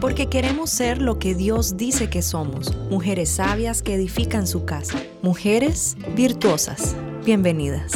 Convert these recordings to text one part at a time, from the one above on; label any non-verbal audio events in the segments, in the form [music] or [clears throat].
porque queremos ser lo que Dios dice que somos, mujeres sabias que edifican su casa, mujeres virtuosas. Bienvenidas.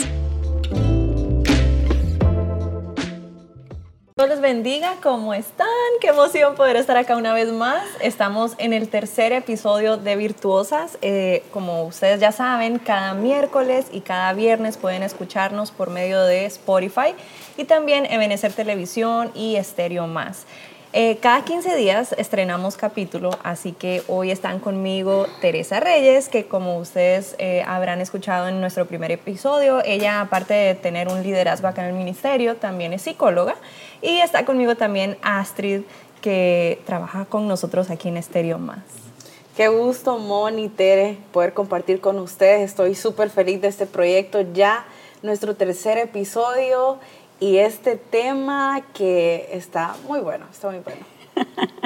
Dios les bendiga, ¿cómo están? Qué emoción poder estar acá una vez más. Estamos en el tercer episodio de Virtuosas. Eh, como ustedes ya saben, cada miércoles y cada viernes pueden escucharnos por medio de Spotify y también en Benecer Televisión y Estéreo Más. Eh, cada 15 días estrenamos capítulo, así que hoy están conmigo Teresa Reyes, que como ustedes eh, habrán escuchado en nuestro primer episodio, ella aparte de tener un liderazgo acá en el ministerio, también es psicóloga. Y está conmigo también Astrid, que trabaja con nosotros aquí en Estéreo Más. Qué gusto, Moni, Tere, poder compartir con ustedes. Estoy súper feliz de este proyecto. Ya nuestro tercer episodio y este tema que está muy bueno, está muy bueno. [laughs]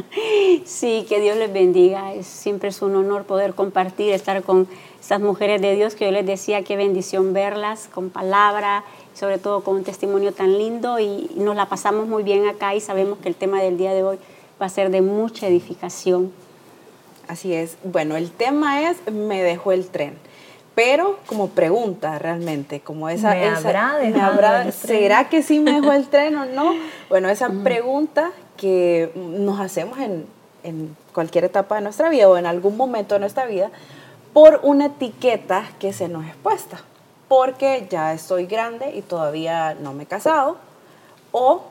Sí, que Dios les bendiga. Es, siempre es un honor poder compartir, estar con estas mujeres de Dios que yo les decía qué bendición verlas con palabra, sobre todo con un testimonio tan lindo y nos la pasamos muy bien acá y sabemos que el tema del día de hoy va a ser de mucha edificación. Así es. Bueno, el tema es me dejó el tren pero como pregunta realmente, como esa... ¿Me habrá, ¿Será que sí me dejó el [laughs] tren o no? Bueno, esa pregunta que nos hacemos en, en, cualquier etapa de nuestra vida o en algún momento de nuestra vida por una etiqueta que se nos es puesta, porque ya estoy grande y todavía no me he casado, o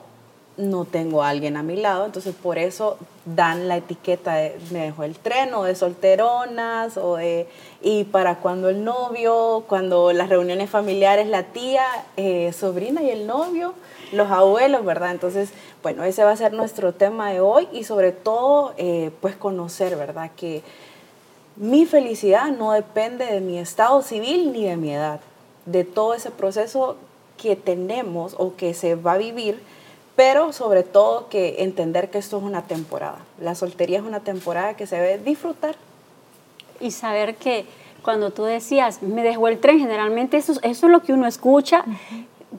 no tengo a alguien a mi lado, entonces por eso dan la etiqueta de me dejó el tren o de solteronas o de y para cuando el novio, cuando las reuniones familiares, la tía, eh, sobrina y el novio, los abuelos, ¿verdad? Entonces, bueno, ese va a ser nuestro tema de hoy y sobre todo, eh, pues conocer, ¿verdad? Que mi felicidad no depende de mi estado civil ni de mi edad, de todo ese proceso que tenemos o que se va a vivir pero sobre todo que entender que esto es una temporada. La soltería es una temporada que se debe disfrutar. Y saber que cuando tú decías, me dejó el tren, generalmente eso, eso es lo que uno escucha,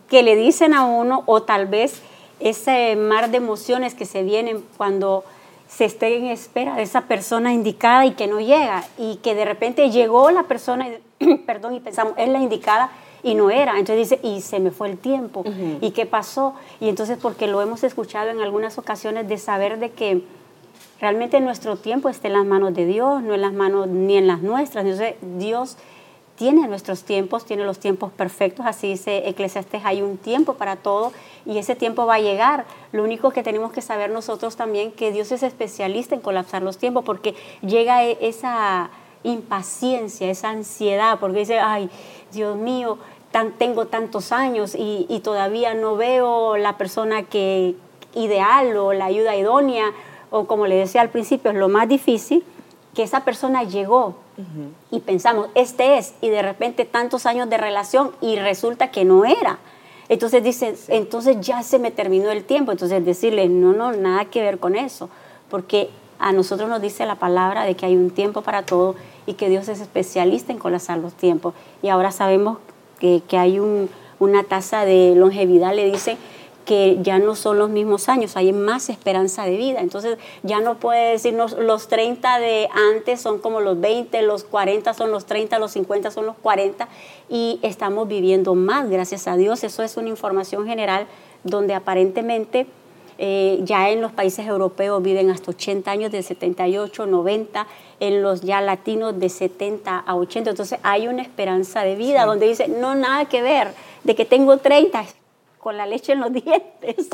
que le dicen a uno, o tal vez ese mar de emociones que se vienen cuando se esté en espera de esa persona indicada y que no llega, y que de repente llegó la persona, [clears throat] perdón, y pensamos, es la indicada, y no era. Entonces dice, y se me fue el tiempo, ¿y qué pasó? Y entonces porque lo hemos escuchado en algunas ocasiones de saber de que realmente nuestro tiempo está en las manos de Dios, no en las manos ni en las nuestras. Entonces Dios tiene nuestros tiempos, tiene los tiempos perfectos, así dice Eclesiastes, hay un tiempo para todo y ese tiempo va a llegar. Lo único que tenemos que saber nosotros también que Dios es especialista en colapsar los tiempos porque llega e-, esa impaciencia, esa ansiedad, porque dice, ay, Dios mío, tan, tengo tantos años y, todavía no veo la persona que ideal o la ayuda idónea, o como le decía al principio, es lo más difícil, que esa persona llegó y pensamos, este es, y de repente tantos años de relación y resulta que no era. Entonces dice, entonces ya se me terminó el tiempo. Entonces decirle, no, no, nada que ver con eso, porque a nosotros nos dice la palabra de que hay un tiempo para todo y que Dios es especialista en colapsar los tiempos. Y ahora sabemos que, hay una tasa de longevidad, le dice que ya no son los mismos años, hay más esperanza de vida. Entonces ya no puede decirnos los 30 de antes son como los 20, los 40 son los 30, los 50 son los 40 y estamos viviendo más, gracias a Dios. Eso es una información general donde aparentemente eh, ya en los países europeos viven hasta 80 años, de 78, 90, en los ya latinos de 70 a 80. Entonces hay una esperanza de vida donde dice, no, nada que ver, de que tengo 30 con la leche en los [laughs] dientes.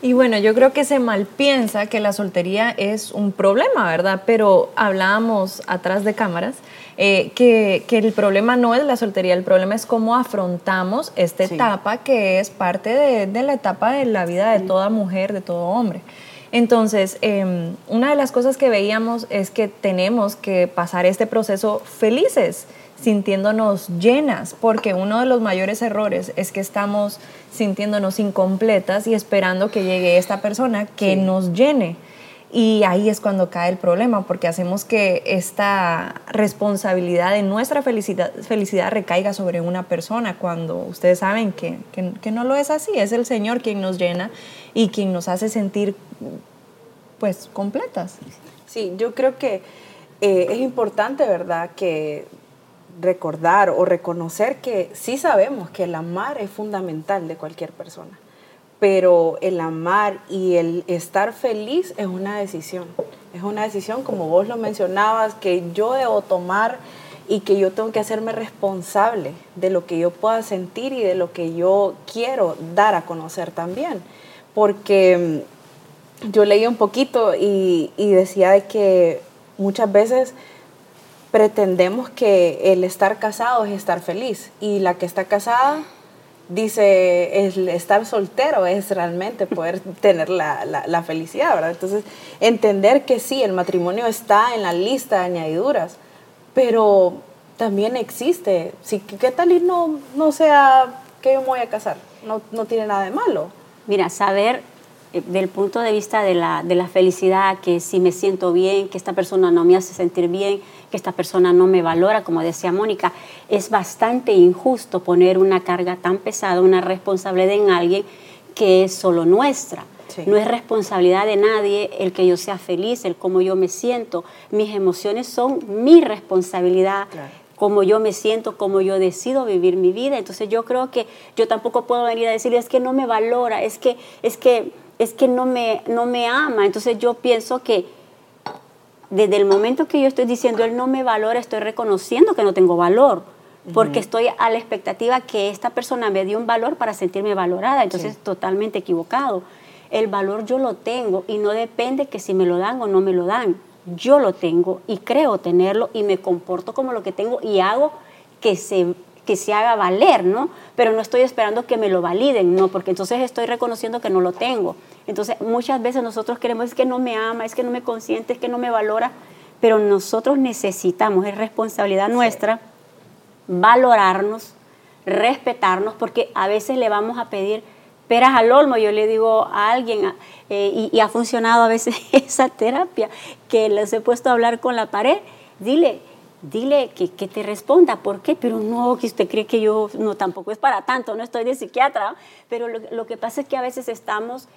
Y bueno, yo creo que se mal piensa que la soltería es un problema, ¿verdad? Pero hablábamos atrás de cámaras eh, que, el problema no es la soltería, el problema es cómo afrontamos esta etapa que es parte de, la etapa de la vida de toda mujer, de todo hombre. Entonces, em, una de las cosas que veíamos es que tenemos que pasar este proceso felices, sintiéndonos llenas, porque uno de los mayores errores es que estamos sintiéndonos incompletas y esperando que llegue esta persona que nos llene. Y ahí es cuando cae el problema, porque hacemos que esta responsabilidad de nuestra felicidad, felicidad recaiga sobre una persona, cuando ustedes saben que, que, no lo es así, es el Señor quien nos llena y quien nos hace sentir pues completas. Sí, yo creo que eh, es importante, ¿verdad?, que recordar o reconocer que sí sabemos que el amar es fundamental de cualquier persona, pero el amar y el estar feliz es una decisión. Es una decisión, como vos lo mencionabas, que yo debo tomar y que yo tengo que hacerme responsable de lo que yo pueda sentir y de lo que yo quiero dar a conocer también. Porque mm, yo leí un poquito y, y decía de que muchas veces pretendemos que el estar casado es estar feliz y la que está casada dice el estar soltero es realmente poder [laughs] tener la, la, felicidad, ¿verdad? Entonces, entender que sí, el matrimonio está en la lista de añadiduras, pero también existe. Si, ¿Qué tal y no, no sea que yo me voy a casar? No, no tiene nada de malo. Mira, saber del punto de vista de la, de la felicidad, que si me siento bien, que esta persona no me hace sentir bien, que esta persona no me valora, como decía Mónica, es bastante injusto poner una carga tan pesada, una responsabilidad en alguien que es solo nuestra. No es responsabilidad de nadie el que yo sea feliz, el cómo yo me siento. Mis emociones son mi responsabilidad. cómo yo me siento, cómo yo decido vivir mi vida. Entonces yo creo que yo tampoco puedo venir a decirle es que no me valora, es que es que es que no me, no me ama. Entonces yo pienso que desde el momento que yo estoy diciendo él no me valora, estoy reconociendo que no tengo valor, porque estoy a la expectativa que esta persona me dio un valor para sentirme valorada. Entonces es totalmente equivocado. El valor yo lo tengo y no depende que si me lo dan o no me lo dan. Yo lo tengo y creo tenerlo y me comporto como lo que tengo y hago que se que se haga valer, ¿no? Pero no estoy esperando que me lo validen, ¿no? Porque entonces estoy reconociendo que no lo tengo. Entonces muchas veces nosotros queremos, es que no me ama, es que no me consiente, es que no me valora, pero nosotros necesitamos, es responsabilidad nuestra, valorarnos, respetarnos, porque a veces le vamos a pedir peras al olmo. Yo le digo a alguien, eh, y, y, ha funcionado a veces [laughs] esa terapia, que les he puesto a hablar con la pared, dile, dile que, que, te responda, ¿por qué? Pero no, que usted cree que yo, no, tampoco es para tanto, no estoy de psiquiatra, pero lo, que pasa es que a veces estamos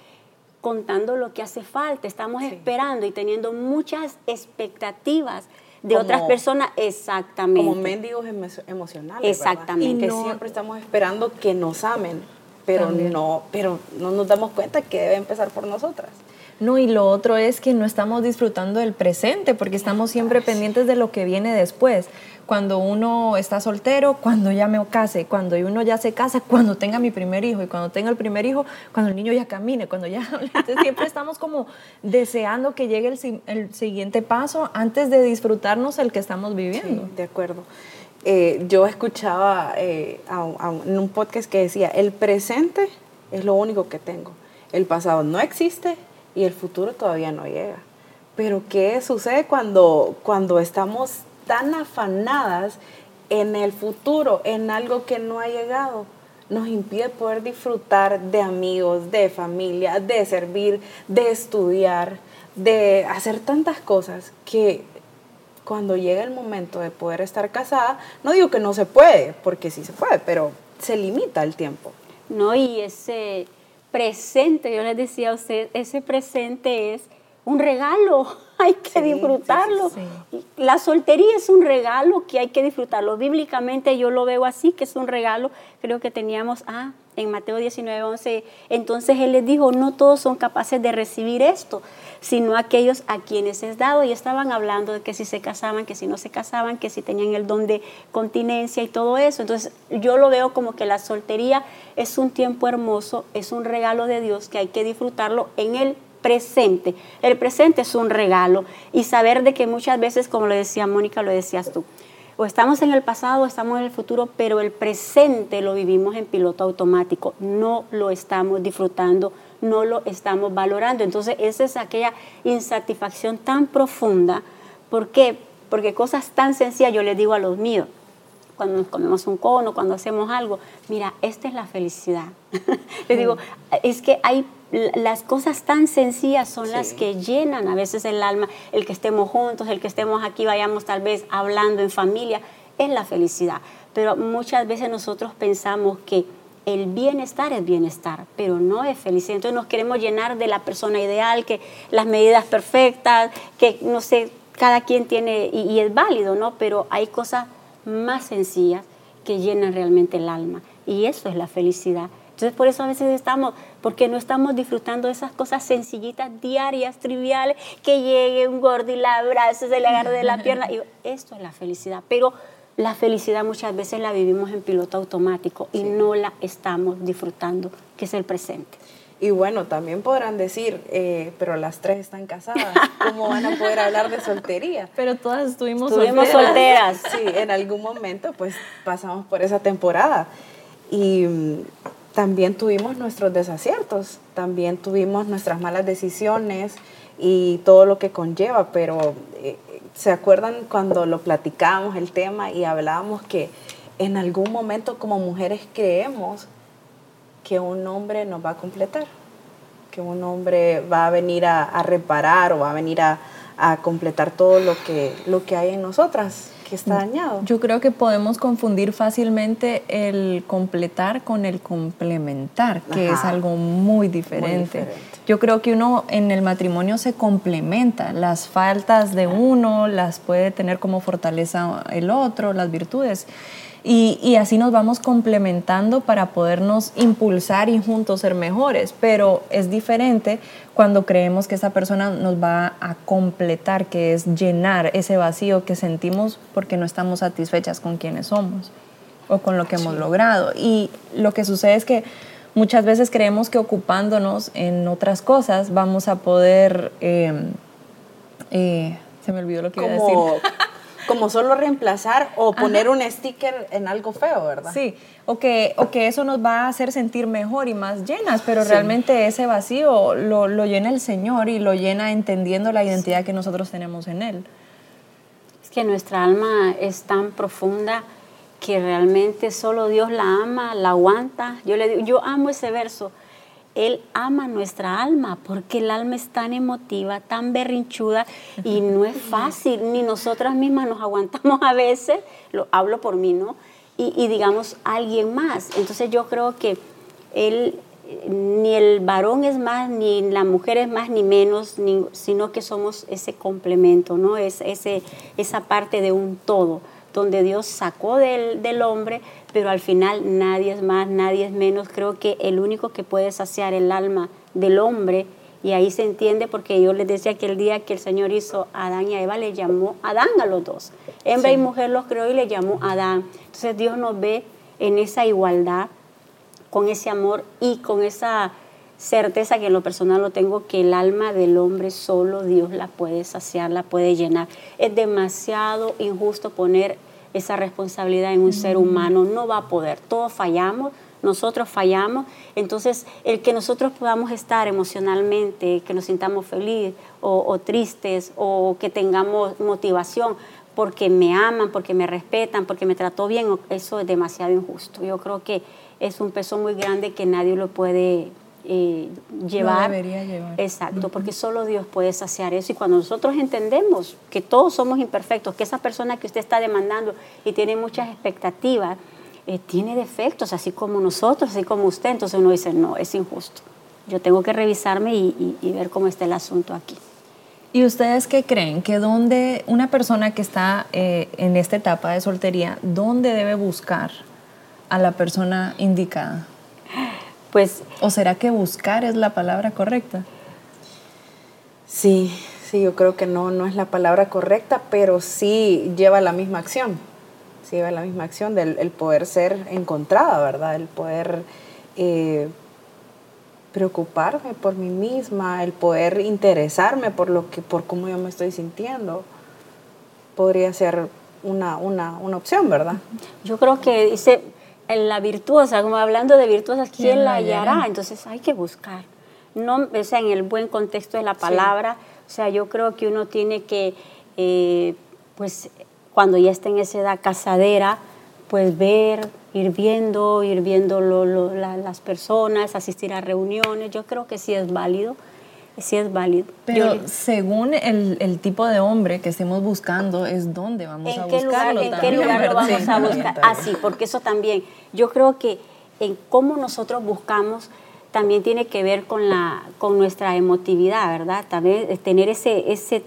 contando lo que hace falta, estamos esperando y teniendo muchas expectativas de otras personas, exactamente. Como mendigos emocionales. Exactamente. Y que siempre estamos esperando que nos amen, pero no, pero no nos damos cuenta que debe empezar por nosotras. No, y lo otro es que no estamos disfrutando del presente porque estamos siempre pendientes de lo que viene después. Cuando uno está soltero, cuando ya me case, cuando uno ya se casa, cuando tenga mi primer hijo y cuando tenga el primer hijo, cuando el niño ya camine, cuando ya... [laughs] siempre estamos como deseando que llegue el, siguiente paso antes de disfrutarnos el que estamos viviendo. de acuerdo. Eh, yo escuchaba eh, en un podcast que decía, el presente es lo único que tengo. El pasado no existe y el futuro todavía no llega. Pero ¿qué sucede cuando, cuando estamos tan afanadas en el futuro, en algo que no ha llegado? Nos impide poder disfrutar de amigos, de familia, de servir, de estudiar, de hacer tantas cosas que cuando llega el momento de poder estar casada, no digo que no se puede, porque sí se puede, pero se limita el tiempo. No, y ese presente, yo les decía a usted, ese presente es un regalo, [laughs] hay que disfrutarlo. La soltería es un regalo que hay que disfrutarlo. Bíblicamente yo lo veo así, que es un regalo. Creo que teníamos, ah, en Mateo 19, 11, entonces Él les dijo, no todos son capaces de recibir esto, sino aquellos a quienes es dado. Y estaban hablando de que si se casaban, que si no se casaban, que si tenían el don de continencia y todo eso. Entonces yo lo veo como que la soltería es un tiempo hermoso, es un regalo de Dios que hay que disfrutarlo en el presente. El presente es un regalo y saber de que muchas veces, como lo decía Mónica, lo decías tú, o estamos en el pasado o estamos en el futuro, pero el presente lo vivimos en piloto automático, no lo estamos disfrutando, no lo estamos valorando. Entonces esa es aquella insatisfacción tan profunda. ¿Por qué? Porque cosas tan sencillas yo les digo a los míos, cuando nos comemos un cono, cuando hacemos algo, mira, esta es la felicidad. [laughs] les digo, es que hay las cosas tan sencillas son las que llenan a veces el alma, el que estemos juntos, el que estemos aquí, vayamos tal vez hablando en familia, es la felicidad. Pero muchas veces nosotros pensamos que el bienestar es bienestar, pero no es felicidad. Entonces nos queremos llenar de la persona ideal, que las medidas perfectas, que no sé, cada quien tiene, y, y es válido, ¿no? Pero hay cosas más sencillas que llenan realmente el alma. Y eso es la felicidad. Entonces por eso a veces estamos, porque no estamos disfrutando de esas cosas sencillitas, diarias, triviales, que llegue un gordo y la abraza, se le agarre de la pierna. Y esto es la felicidad. Pero la felicidad muchas veces la vivimos en piloto automático y no la estamos disfrutando, que es el presente. Y bueno, también podrán decir, eh, pero las tres están casadas, ¿cómo van a poder hablar de soltería? [laughs] Pero todas estuvimos, estuvimos solteras. Sí, en algún momento pues pasamos por esa temporada. Y mm, también tuvimos nuestros desaciertos, también tuvimos nuestras malas decisiones y todo lo que conlleva, pero eh, ¿se acuerdan cuando lo platicábamos el tema y hablábamos que en algún momento como mujeres creemos que un hombre nos va a completar, que un hombre va a venir a, reparar o va a venir a, a completar todo lo que, lo que hay en nosotras? Que está dañado. Yo creo que podemos confundir fácilmente el completar con el complementar, que es algo muy diferente. Yo creo que uno en el matrimonio se complementa, las faltas de uno las puede tener como fortaleza el otro, las virtudes. Y, así nos vamos complementando para podernos impulsar y juntos ser mejores. Pero es diferente cuando creemos que esa persona nos va a completar, que es llenar ese vacío que sentimos porque no estamos satisfechas con quienes somos o con lo que hemos logrado. Y lo que sucede es que muchas veces creemos que ocupándonos en otras cosas vamos a poder... Eh, eh, se me olvidó lo que iba a decir [laughs] como solo reemplazar o poner un sticker en algo feo, ¿verdad? Sí, o que, o que eso nos va a hacer sentir mejor y más llenas, pero realmente ese vacío lo, lo, llena el Señor y lo llena entendiendo la identidad que nosotros tenemos en Él. Es que nuestra alma es tan profunda que realmente solo Dios la ama, la aguanta. Yo le digo, yo amo ese verso él ama nuestra alma, porque el alma es tan emotiva, tan berrinchuda y no es fácil, ni nosotras mismas nos aguantamos a veces, lo hablo por mí, ¿no? Y, digamos alguien más. Entonces yo creo que él, ni el varón es más, ni la mujer es más, ni menos, sino que somos ese complemento, ¿no? Es ese, esa parte de un todo donde Dios sacó del, del, hombre, pero al final nadie es más, nadie es menos. Creo que el único que puede saciar el alma del hombre, y ahí se entiende porque yo les decía que el día que el Señor hizo a Adán y a Eva, le llamó Adán a los dos. Hembra y mujer los creó y le llamó Adán. Entonces Dios nos ve en esa igualdad, con ese amor y con esa certeza que en lo personal lo tengo, que el alma del hombre solo Dios la puede saciar, la puede llenar. Es demasiado injusto poner esa responsabilidad en un ser humano, no va a poder, todos fallamos, nosotros fallamos, entonces el que nosotros podamos estar emocionalmente, que nos sintamos felices o, o tristes o que tengamos motivación porque me aman, porque me respetan, porque me trató bien, eso es demasiado injusto. Yo creo que es un peso muy grande que nadie lo puede eh, llevar. debería llevar. Exacto, porque solo Dios puede saciar eso. Y cuando nosotros entendemos que todos somos imperfectos, que esa persona que usted está demandando y tiene muchas expectativas, eh, tiene defectos, así como nosotros, así como usted, entonces uno dice, no, es injusto. Yo tengo que revisarme y, ver cómo está el asunto aquí. ¿Y ustedes qué creen? Que donde una persona que está eh, en esta etapa de soltería, ¿dónde debe buscar a la persona indicada? [laughs] Pues, ¿O será que buscar es la palabra correcta? Sí, sí, yo creo que no, no es la palabra correcta, pero sí lleva la misma acción. Sí lleva la misma acción del el poder ser encontrada, ¿verdad? El poder eh, preocuparme por mí misma, el poder interesarme por lo que, por cómo yo me estoy sintiendo. Podría ser una, una, una opción, ¿verdad? Yo creo que dice en la virtuosa, como hablando de virtuosas, ¿quién, la hallará? Entonces hay que buscar. No, o sea, en el buen contexto de la palabra, o sea, yo creo que uno tiene que, eh, pues, cuando ya está en esa edad casadera, pues ver, ir viendo, ir viendo las personas, asistir a reuniones, yo creo que sí es válido sí es válido. Pero según el, tipo de hombre que estemos buscando, es dónde vamos a buscarlo. ¿En qué lugar lo vamos a buscar? Así, ah, porque eso también, yo creo que en cómo nosotros buscamos también tiene que ver con, la, con nuestra emotividad, ¿verdad? También tener ese, ese,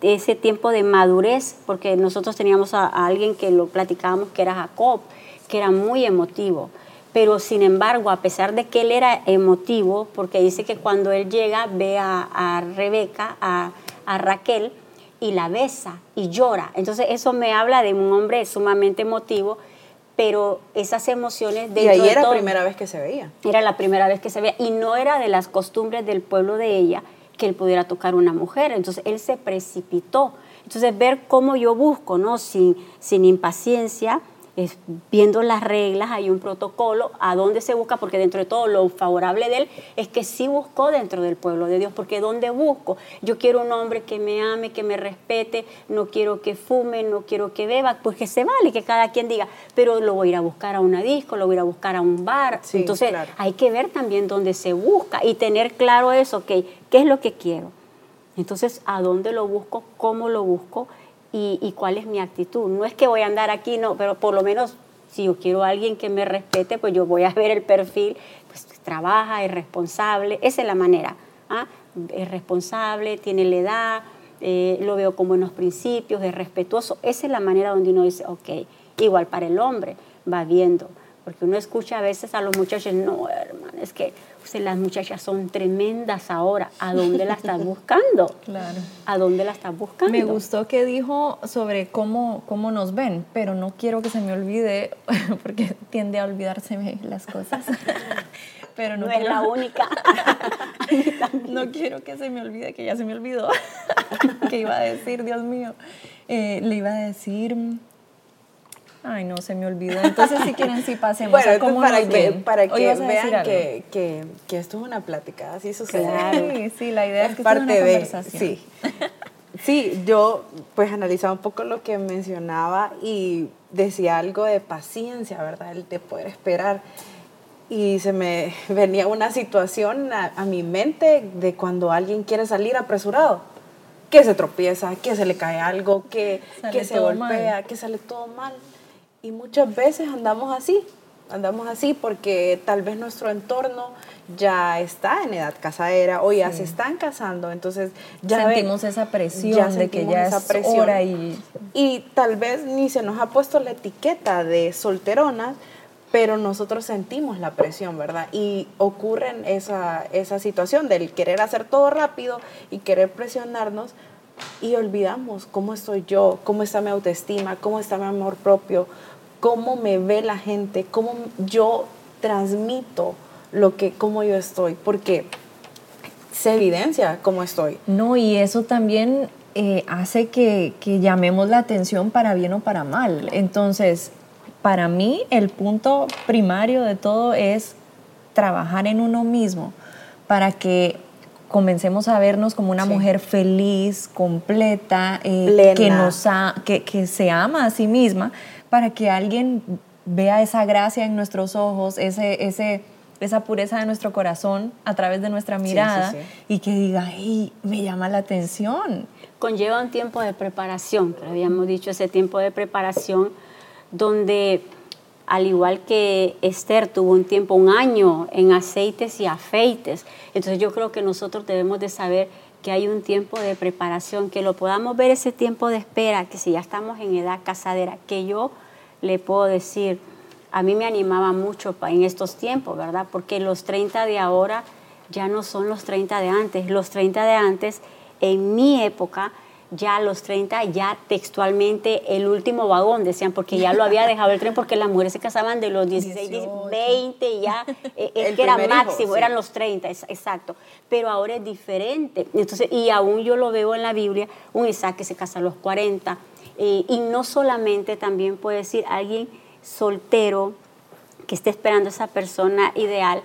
ese tiempo de madurez, porque nosotros teníamos a, alguien que lo platicábamos que era Jacob, que era muy emotivo. Pero sin embargo, a pesar de que él era emotivo, porque dice que cuando él llega ve a, Rebeca, a, a Raquel, y la besa y llora. Entonces eso me habla de un hombre sumamente emotivo pero esas emociones de y ahí era la primera vez que se veía. Era la primera vez que se veía. Y no era de las costumbres del pueblo de ella que él pudiera tocar una mujer. Entonces él se precipitó. Entonces ver cómo yo busco no sin sin impaciencia viendo las reglas, hay un protocolo, a dónde se busca, porque dentro de todo lo favorable de él es que sí buscó dentro del pueblo de Dios, porque ¿dónde busco? Yo quiero un hombre que me ame, que me respete, no quiero que fume, no quiero que beba, pues que se vale, que cada quien diga, pero lo voy a ir a buscar a una disco, lo voy a ir a buscar a un bar. Entonces hay que ver también dónde se busca y tener claro eso, ¿qué es lo que quiero? Entonces, ¿a dónde lo busco? ¿Cómo lo busco? Y, cuál es mi actitud. No es que voy a andar aquí, no, pero por lo menos si yo quiero a alguien que me respete, pues yo voy a [laughs] ver el perfil, pues trabaja, es responsable, esa es la manera. ¿ah? Es responsable, tiene la edad, eh, lo veo con buenos principios, es respetuoso. Esa es la manera donde uno dice, ok, igual para el hombre, va viendo. Porque uno escucha a veces a los muchachos, no, hermano, es que las muchachas son tremendas ahora. ¿A dónde la estás buscando? [laughs] Claro. ¿A dónde la estás buscando? Me gustó que dijo sobre cómo, cómo nos ven, pero no quiero que se me olvide, [laughs] porque tiende a olvidarse las cosas. [laughs] pero no, es la única. no quiero que se me olvide, que ya se me olvidó. que iba a decir, Dios mío. Eh, le iba a decir Ay, no, se me olvidó. Entonces, si quieren, sí pasemos bueno, a cómo para que, Para que vean que, que, que, esto es una plática, así sucede. Sí, sí, la idea es, que parte sea una conversación. Sí. sí, yo pues analizaba un poco lo que mencionaba y decía algo de paciencia, ¿verdad? El de poder esperar. Y se me venía una situación a, a mi mente de cuando alguien quiere salir apresurado que se tropieza, que se le cae algo, que, que se golpea, que sale todo mal. Y muchas veces andamos así, andamos así porque tal vez nuestro entorno ya está en edad casadera o ya se están casando, entonces ya sentimos esa presión de que ya esa es hora y y tal vez ni se nos ha puesto la etiqueta de solterona, pero nosotros sentimos la presión, ¿verdad? Y ocurre esa, esa situación del querer hacer todo rápido y querer presionarnos y olvidamos cómo estoy yo, cómo está mi autoestima, cómo está mi amor propio, cómo me ve la gente, cómo yo transmito lo que, cómo yo estoy, porque se evidencia cómo estoy. No, y eso también eh, hace que, que, llamemos la atención para bien o para mal. Entonces, para mí, el punto primario de todo es trabajar en uno mismo para que comencemos a vernos como una mujer feliz, completa, eh, que, nos que, que se ama a sí misma para que alguien vea esa gracia en nuestros ojos, ese, ese, esa pureza de nuestro corazón a través de nuestra mirada y que diga, hey, me llama la atención. Conlleva un tiempo de preparación, pero habíamos dicho ese tiempo de preparación donde al igual que Esther tuvo un tiempo, un año en aceites y afeites. Entonces yo creo que nosotros debemos de saber que hay un tiempo de preparación, que lo podamos ver ese tiempo de espera, que si ya estamos en edad casadera, que yo le puedo decir, a mí me animaba mucho en estos tiempos, ¿verdad? Porque los 30 de ahora ya no son los 30 de antes. Los 30 de antes, en mi época, ya los 30, ya textualmente el último vagón, decían, porque ya lo había dejado el tren, porque las mujeres se casaban de los 16, 20, ya, [laughs] eh, es que era máximo, eran los 30, exacto. Pero ahora es diferente. Entonces, y aún yo lo veo en la Biblia, un Isaac que se casa a los 40, eh, y no solamente también puede decir alguien soltero que esté esperando a esa persona ideal,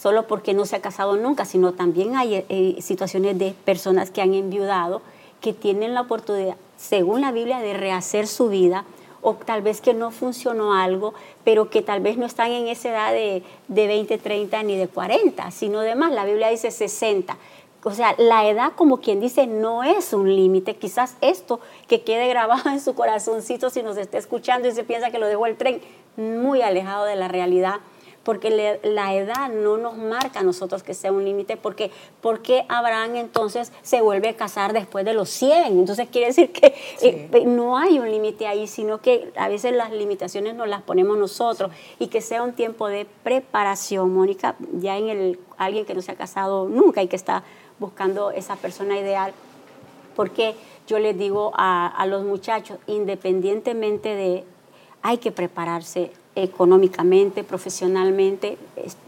solo porque no se ha casado nunca, sino también hay eh, situaciones de personas que han enviudado, que tienen la oportunidad, según la Biblia, de rehacer su vida, o tal vez que no funcionó algo, pero que tal vez no están en esa edad de, de 20, 30 ni de 40, sino de más. La Biblia dice 60. O sea, la edad, como quien dice, no es un límite. Quizás esto que quede grabado [laughs] en su corazoncito si nos está escuchando y se piensa que lo dejó el tren, muy alejado de la realidad porque la edad no nos marca a nosotros que sea un límite, porque ¿por qué Abraham entonces se vuelve a casar después de los 100? Entonces quiere decir que eh, no hay un límite ahí, sino que a veces las limitaciones nos las ponemos nosotros. Y que sea un tiempo de preparación, Mónica, ya en el alguien que no se ha casado nunca y que está buscando esa persona ideal, porque yo les digo a, a los muchachos, independientemente de, hay que prepararse económicamente, profesionalmente,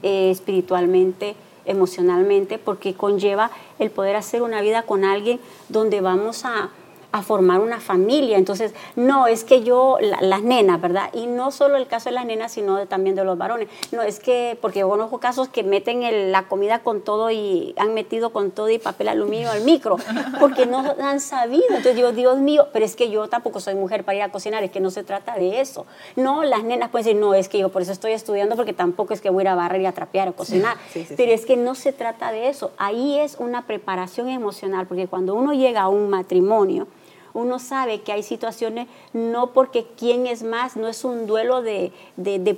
eh, espiritualmente, emocionalmente, porque conlleva el poder hacer una vida con alguien donde vamos a, a formar una familia. Entonces, no, es que yo, las nenas, ¿verdad? Y no solo el caso de las nenas, sino también de los varones. No, es que, porque yo conozco casos que meten la comida con todo y han metido con todo y papel aluminio al micro, porque no han sabido. Entonces digo, Dios mío, pero es que yo tampoco soy mujer para ir a cocinar, es que no se trata de eso. No, las nenas pueden decir, no, es que yo por eso estoy estudiando, porque tampoco es que voy a ir a barrer y a trapear o cocinar. pero es que no se trata de eso. Ahí es una preparación emocional, porque cuando uno llega a un matrimonio, uno sabe que hay situaciones, no porque quién es más, no es un duelo de,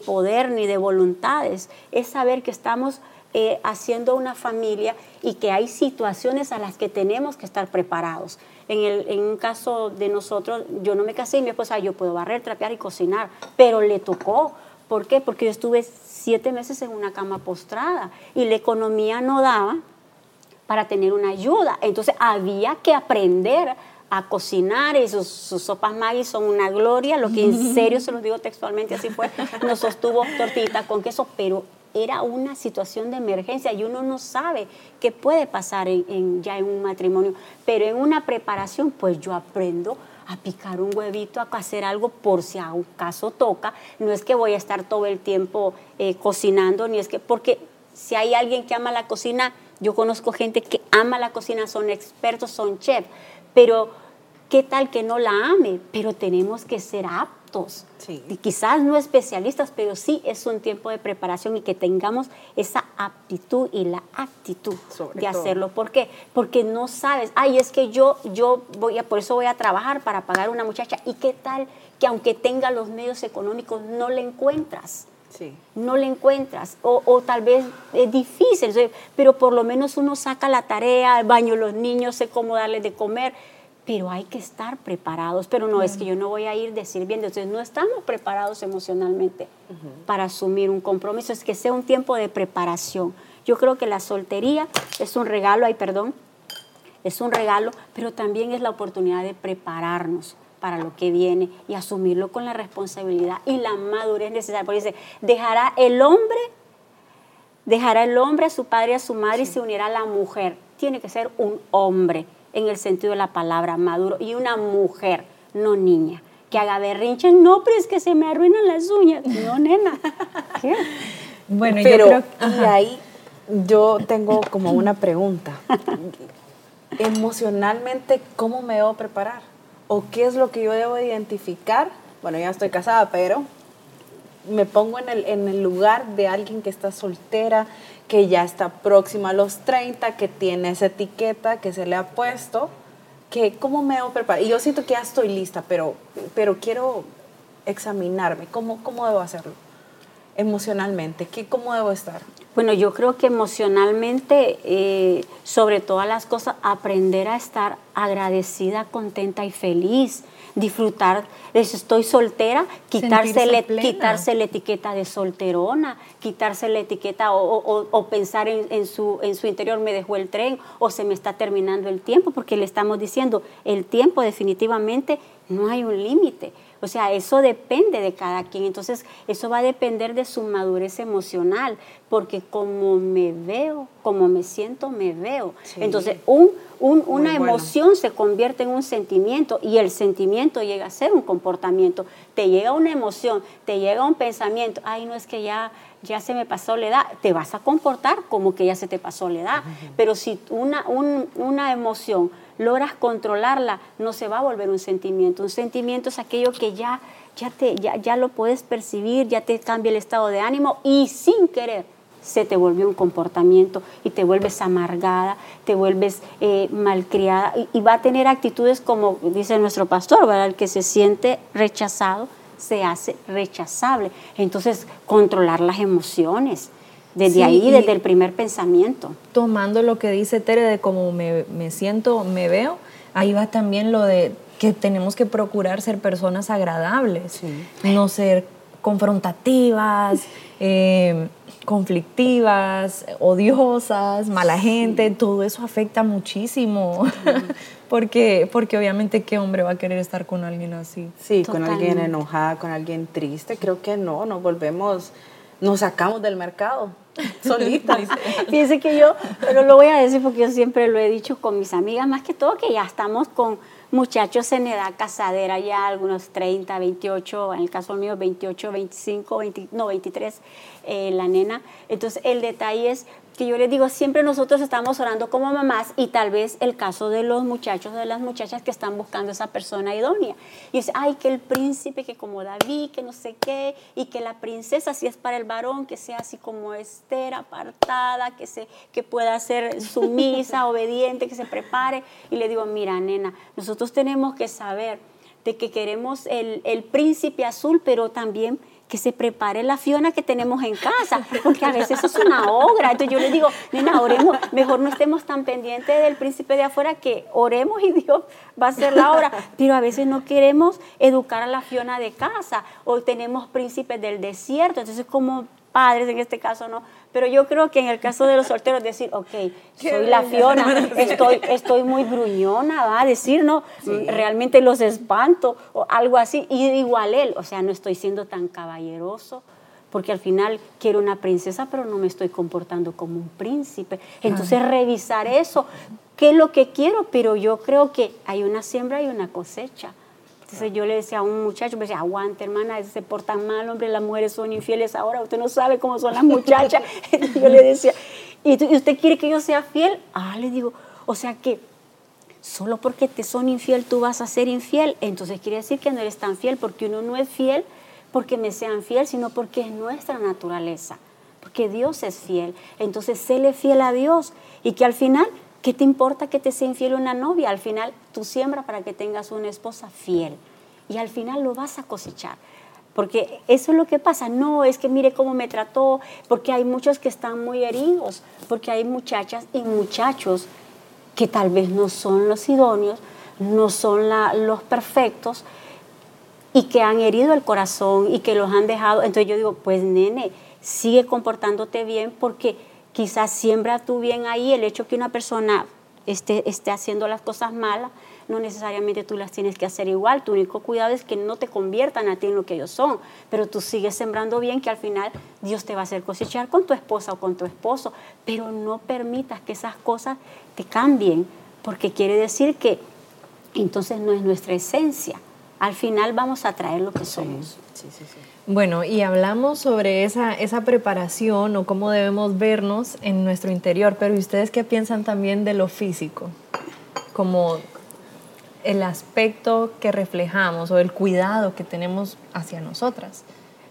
poder ni de voluntades, es saber que estamos eh, haciendo una familia y que hay situaciones a las que tenemos que estar preparados. En, el, en un caso de nosotros, yo no me casé y mi esposa, yo puedo barrer, trapear y cocinar, pero le tocó. ¿Por qué? Porque yo estuve siete meses en una cama postrada y la economía no daba para tener una ayuda. Entonces había que aprender a cocinar y sus, sopas Maggi son una gloria, lo que en [laughs] serio se los digo textualmente, así fue, nos sostuvo tortita con queso, pero era una situación de emergencia y uno no sabe qué puede pasar en, ya en un matrimonio, pero en una preparación pues yo aprendo a picar un huevito, a hacer algo por si a un caso toca, no es que voy a estar todo el tiempo eh, cocinando, ni es que, porque si hay alguien que ama la cocina, yo conozco gente que ama la cocina, son expertos, son chefs, pero ¿qué tal que no la ame? Pero tenemos que ser aptos. Y quizás no especialistas, pero sí es un tiempo de preparación y que tengamos esa aptitud y la actitud de hacerlo. ¿Por qué? Porque no sabes, ay, es que yo, yo voy a, por eso voy a trabajar para pagar una muchacha. ¿Y qué tal que aunque tenga los medios económicos no le encuentras? Sí. No le encuentras, o, o, tal vez es difícil, pero por lo menos uno saca la tarea, baño los niños, sé cómo darles de comer, pero hay que estar preparados. Pero no es que yo no voy a ir de sirviendo, entonces no estamos preparados emocionalmente para asumir un compromiso, es que sea un tiempo de preparación. Yo creo que la soltería es un regalo, ay, perdón, es un regalo, pero también es la oportunidad de prepararnos para lo que viene y asumirlo con la responsabilidad y la madurez necesaria. Porque dice, dejará el hombre, dejará el hombre a su padre y a su madre y se unirá a la mujer. Tiene que ser un hombre en el sentido de la palabra maduro y una mujer, no niña, que haga berrinche, no, pero es que se me arruinan las uñas. No, nena. [laughs] ¿Qué? Bueno, pero yo y ahí yo tengo como una pregunta. [laughs] Emocionalmente, ¿cómo me debo preparar? ¿O qué es lo que yo debo identificar? Bueno, ya estoy casada, pero me pongo en el, en el lugar de alguien que está soltera, que ya está próxima a los 30, que tiene esa etiqueta que se le ha puesto, que cómo me debo preparar. Y yo siento que ya estoy lista, pero, pero quiero examinarme. ¿Cómo, ¿Cómo debo hacerlo? Emocionalmente, ¿qué, ¿cómo debo estar? Bueno, yo creo que emocionalmente, eh, sobre todas las cosas, aprender a estar agradecida, contenta y feliz disfrutar de si estoy soltera, quitarse, quitarse la etiqueta de solterona, quitarse la etiqueta o, pensar en, su, en su interior, me dejó el tren o se me está terminando el tiempo, porque le estamos diciendo, el tiempo definitivamente no hay un límite. O sea, eso depende de cada quien. Entonces, eso va a depender de su madurez emocional, porque como me veo, como me siento, me veo. Entonces, un, una emoción se convierte en un sentimiento y el sentimiento llega a ser un comportamiento. Te llega una emoción, te llega un pensamiento, ay, no es que ya ya se me pasó la edad, te vas a comportar como que ya se te pasó la edad. Pero si una, una emoción logras controlarla, no se va a volver un sentimiento. Un sentimiento es aquello que ya, ya, te, ya, ya lo puedes percibir, ya te cambia el estado de ánimo y sin querer se te volvió un comportamiento y te vuelves amargada, te vuelves eh, malcriada y, va a tener actitudes como dice nuestro pastor, ¿verdad? el que se siente rechazado se hace rechazable. Entonces, controlar las emociones. Desde ahí, desde el primer pensamiento. Tomando lo que dice Tere de cómo me, me siento, me veo, ahí va también lo de que tenemos que procurar ser personas agradables, no ser confrontativas, eh, conflictivas, odiosas, mala gente, todo eso afecta muchísimo. [laughs] porque, porque obviamente qué hombre va a querer estar con alguien así. Sí, con alguien enojada, con alguien triste, creo que no, nos volvemos, nos sacamos del mercado [laughs] solitas. Fíjense que yo, pero lo voy a decir porque yo siempre lo he dicho con mis amigas, más que todo que ya estamos con muchachos en edad casadera, ya algunos 30, 28, en el caso mío 28, 25, no 23, eh, la nena. Entonces el detalle es que yo les digo, siempre nosotros estamos orando como mamás y tal vez el caso de los muchachos, de las muchachas que están buscando esa persona idónea. Y dice, ay, que el príncipe, que como David, que no sé qué, y que la princesa, si es para el varón, que sea así como Esther, apartada, que, se, que pueda ser sumisa, [laughs] obediente, que se prepare. Y le digo, mira, nena, nosotros tenemos que saber de que queremos el, el príncipe azul, pero también que se prepare la Fiona que tenemos en casa, porque a veces es una obra. Entonces yo le digo, nena, oremos, mejor no estemos tan pendientes del príncipe de afuera que oremos y Dios va a hacer la obra. Pero a veces no queremos educar a la Fiona de casa o tenemos príncipes del desierto. Entonces como padres en este caso no, pero yo creo que en el caso de los solteros decir, ok, soy la Fiona, [laughs] estoy, estoy muy gruñona, va a decir, no, realmente los espanto o algo así, y igual él, o sea, no estoy siendo tan caballeroso, porque al final quiero una princesa, pero no me estoy comportando como un príncipe. Entonces revisar eso, qué es lo que quiero, pero yo creo que hay una siembra y una cosecha. Entonces yo le decía a un muchacho, me decía, aguante hermana, se portan mal, hombre, las mujeres son infieles ahora, usted no sabe cómo son las muchachas. [laughs] [laughs] yo le decía, ¿y usted quiere que yo sea fiel? Ah, le digo, o sea que solo porque te son infiel tú vas a ser infiel, entonces quiere decir que no eres tan fiel, porque uno no es fiel porque me sean fiel, sino porque es nuestra naturaleza, porque Dios es fiel. Entonces, séle fiel a Dios y que al final ¿Qué te importa que te sea infiel una novia? Al final tú siembra para que tengas una esposa fiel y al final lo vas a cosechar. Porque eso es lo que pasa. No, es que mire cómo me trató, porque hay muchos que están muy heridos, porque hay muchachas y muchachos que tal vez no son los idóneos, no son los perfectos y que han herido el corazón y que los han dejado. Entonces yo digo, pues nene, sigue comportándote bien porque quizás siembra tú bien ahí el hecho que una persona esté, esté haciendo las cosas malas, no necesariamente tú las tienes que hacer igual, tu único cuidado es que no te conviertan a ti en lo que ellos son, pero tú sigues sembrando bien que al final Dios te va a hacer cosechar con tu esposa o con tu esposo, pero no permitas que esas cosas te cambien, porque quiere decir que entonces no es nuestra esencia, al final vamos a traer lo que somos. Sí, sí, sí. Bueno, y hablamos sobre esa, esa preparación o cómo debemos vernos en nuestro interior, pero ustedes qué piensan también de lo físico? Como el aspecto que reflejamos o el cuidado que tenemos hacia nosotras.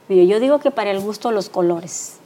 Mire, yo digo que para el gusto los colores.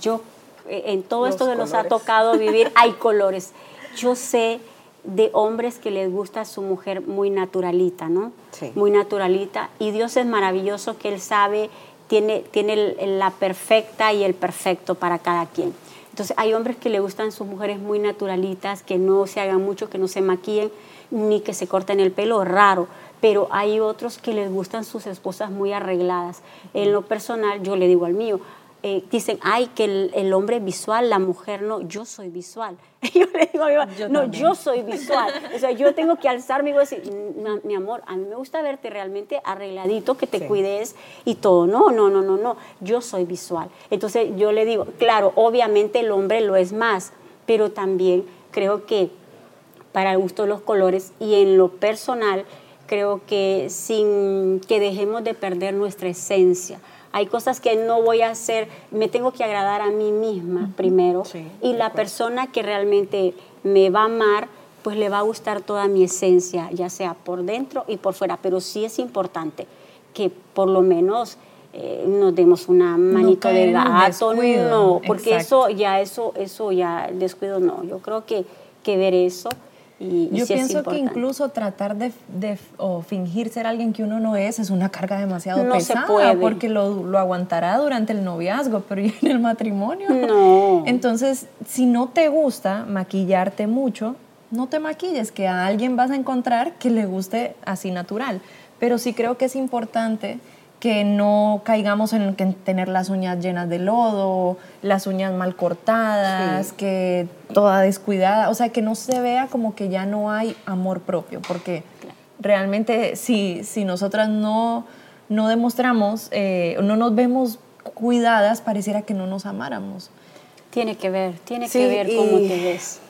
Yo, eh, en todo esto que nos ha tocado vivir, hay [laughs] colores. Yo sé de hombres que les gusta a su mujer muy naturalita, ¿no? Sí. Muy naturalita. Y Dios es maravilloso que Él sabe, tiene, tiene la perfecta y el perfecto para cada quien. Entonces hay hombres que le gustan sus mujeres muy naturalitas, que no se hagan mucho, que no se maquillen, ni que se corten el pelo, raro. Pero hay otros que les gustan sus esposas muy arregladas. En lo personal, yo le digo al mío, eh, dicen, ay, que el, hombre es visual, la mujer no, yo soy visual. [laughs] yo le digo a mi no, yo soy visual. O sea, yo tengo que alzarme y decir, mi amor, a mí me gusta verte realmente arregladito, que te cuides y todo. No, no, no, no, no, yo soy visual. Entonces yo le digo, claro, obviamente el hombre lo es más, pero también creo que para el gusto de los colores y en lo personal, creo que sin que dejemos de perder nuestra esencia hay cosas que no voy a hacer, me tengo que agradar a mí misma primero. y la persona que realmente me va a amar, pues le va a gustar toda mi esencia, ya sea por dentro y por fuera. Pero sí es importante que por lo menos eh, nos demos una manito de gato, no, porque eso ya, eso, eso ya, descuido no. Yo creo que, que ver eso Yo pienso que incluso tratar de, o fingir ser alguien que uno no es es una carga demasiado no pesada puede. porque lo, lo, aguantará durante el noviazgo, pero ¿y en el matrimonio? No. Entonces, si no te gusta maquillarte mucho, no te maquilles, que a alguien vas a encontrar que le guste así natural. Pero sí creo que es importante que no caigamos en, tener las uñas llenas de lodo, las uñas mal cortadas, que toda descuidada, o sea, que no se vea como que ya no hay amor propio, porque realmente si, si nosotras no, no demostramos, eh, no nos vemos cuidadas, pareciera que no nos amáramos. Tiene que ver, tiene que ver cómo te ves.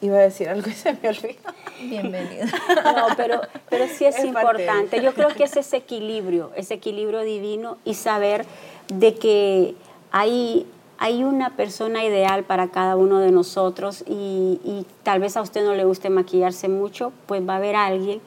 Iba a decir algo y se me olvidó. Bienvenida. [laughs] No, pero, pero sí es, importante. Yo creo que es ese equilibrio, ese equilibrio divino y saber de que hay, hay una persona ideal para cada uno de nosotros y, y, tal vez a usted no le guste maquillarse mucho, pues va a haber alguien